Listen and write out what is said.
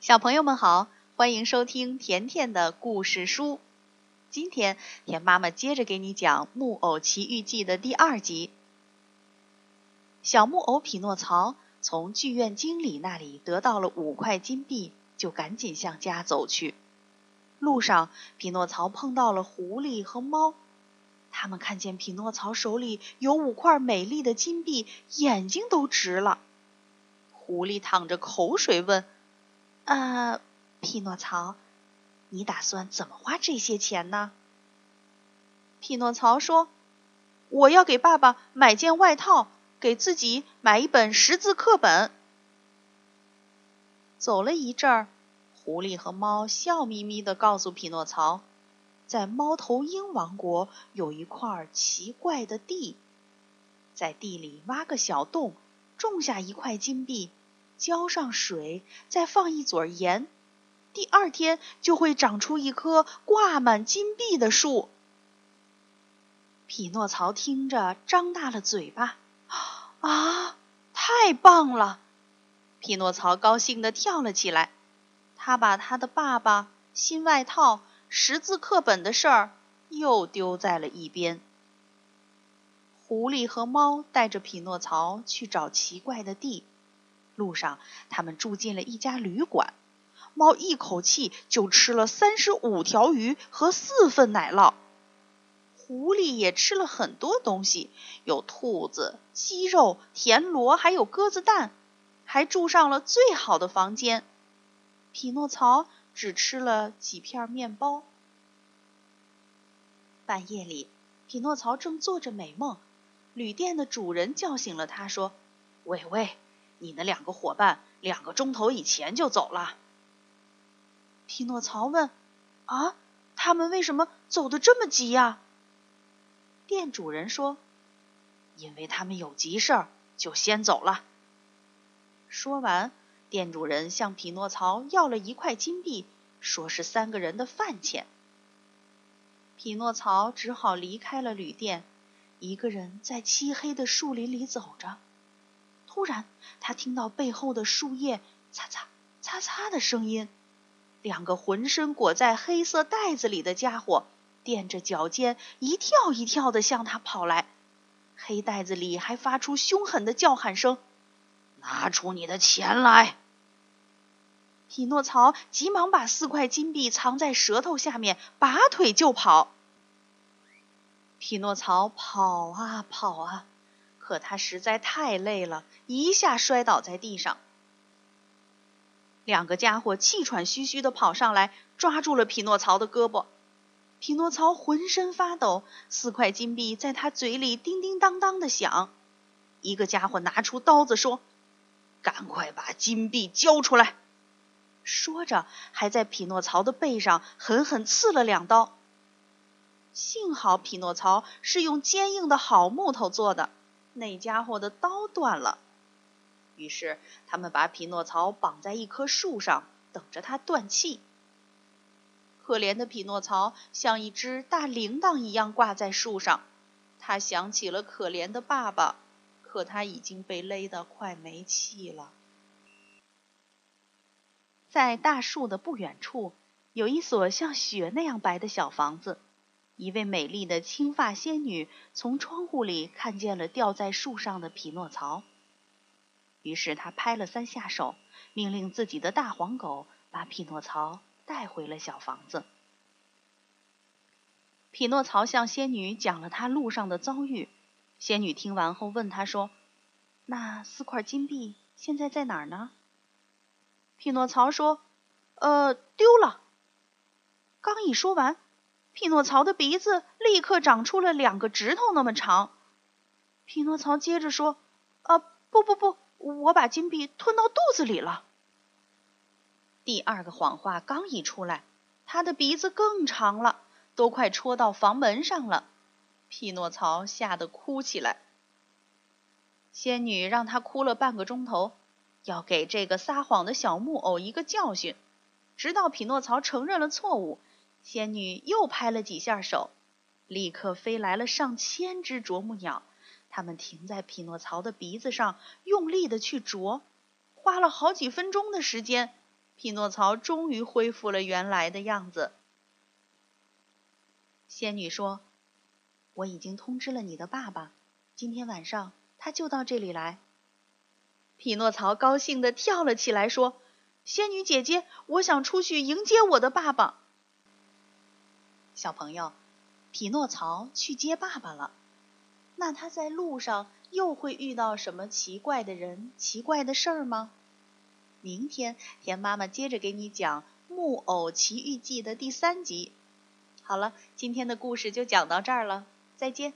小朋友们好，欢迎收听甜甜的故事书。今天甜妈妈接着给你讲《木偶奇遇记》的第二集。小木偶匹诺曹从剧院经理那里得到了五块金币，就赶紧向家走去。路上，匹诺曹碰到了狐狸和猫，他们看见匹诺曹手里有五块美丽的金币，眼睛都直了。狐狸淌着口水问。呃，匹诺曹，你打算怎么花这些钱呢？匹诺曹说：“我要给爸爸买件外套，给自己买一本识字课本。”走了一阵儿，狐狸和猫笑眯眯的告诉匹诺曹，在猫头鹰王国有一块奇怪的地，在地里挖个小洞，种下一块金币。浇上水，再放一撮盐，第二天就会长出一棵挂满金币的树。匹诺曹听着，张大了嘴巴：“啊，太棒了！”匹诺曹高兴地跳了起来。他把他的爸爸、新外套、识字课本的事儿又丢在了一边。狐狸和猫带着匹诺曹去找奇怪的地。路上，他们住进了一家旅馆。猫一口气就吃了三十五条鱼和四份奶酪。狐狸也吃了很多东西，有兔子、鸡肉、田螺，还有鸽子蛋，还住上了最好的房间。匹诺曹只吃了几片面包。半夜里，匹诺曹正做着美梦，旅店的主人叫醒了他，说：“喂喂。”你的两个伙伴两个钟头以前就走了。匹诺曹问：“啊，他们为什么走得这么急呀？”店主人说：“因为他们有急事儿，就先走了。”说完，店主人向匹诺曹要了一块金币，说是三个人的饭钱。匹诺曹只好离开了旅店，一个人在漆黑的树林里走着。突然，他听到背后的树叶擦擦擦擦的声音。两个浑身裹在黑色袋子里的家伙踮着脚尖，一跳一跳的向他跑来。黑袋子里还发出凶狠的叫喊声：“拿出你的钱来！”匹诺曹急忙把四块金币藏在舌头下面，拔腿就跑。匹诺曹跑啊跑啊。可他实在太累了，一下摔倒在地上。两个家伙气喘吁吁地跑上来，抓住了匹诺曹的胳膊。匹诺曹浑身发抖，四块金币在他嘴里叮叮当当的响。一个家伙拿出刀子说：“赶快把金币交出来！”说着，还在匹诺曹的背上狠狠刺了两刀。幸好匹诺曹是用坚硬的好木头做的。那家伙的刀断了，于是他们把匹诺曹绑在一棵树上，等着他断气。可怜的匹诺曹像一只大铃铛一样挂在树上，他想起了可怜的爸爸，可他已经被勒得快没气了。在大树的不远处，有一所像雪那样白的小房子。一位美丽的青发仙女从窗户里看见了吊在树上的匹诺曹，于是她拍了三下手，命令自己的大黄狗把匹诺曹带回了小房子。匹诺曹向仙女讲了他路上的遭遇，仙女听完后问他说：“那四块金币现在在哪儿呢？”匹诺曹说：“呃，丢了。”刚一说完。匹诺曹的鼻子立刻长出了两个指头那么长。匹诺曹接着说：“啊，不不不，我把金币吞到肚子里了。”第二个谎话刚一出来，他的鼻子更长了，都快戳到房门上了。匹诺曹吓得哭起来。仙女让他哭了半个钟头，要给这个撒谎的小木偶一个教训，直到匹诺曹承认了错误。仙女又拍了几下手，立刻飞来了上千只啄木鸟，它们停在匹诺曹的鼻子上，用力的去啄，花了好几分钟的时间，匹诺曹终于恢复了原来的样子。仙女说：“我已经通知了你的爸爸，今天晚上他就到这里来。”匹诺曹高兴地跳了起来，说：“仙女姐姐，我想出去迎接我的爸爸。”小朋友，匹诺曹去接爸爸了。那他在路上又会遇到什么奇怪的人、奇怪的事儿吗？明天田妈妈接着给你讲《木偶奇遇记》的第三集。好了，今天的故事就讲到这儿了，再见。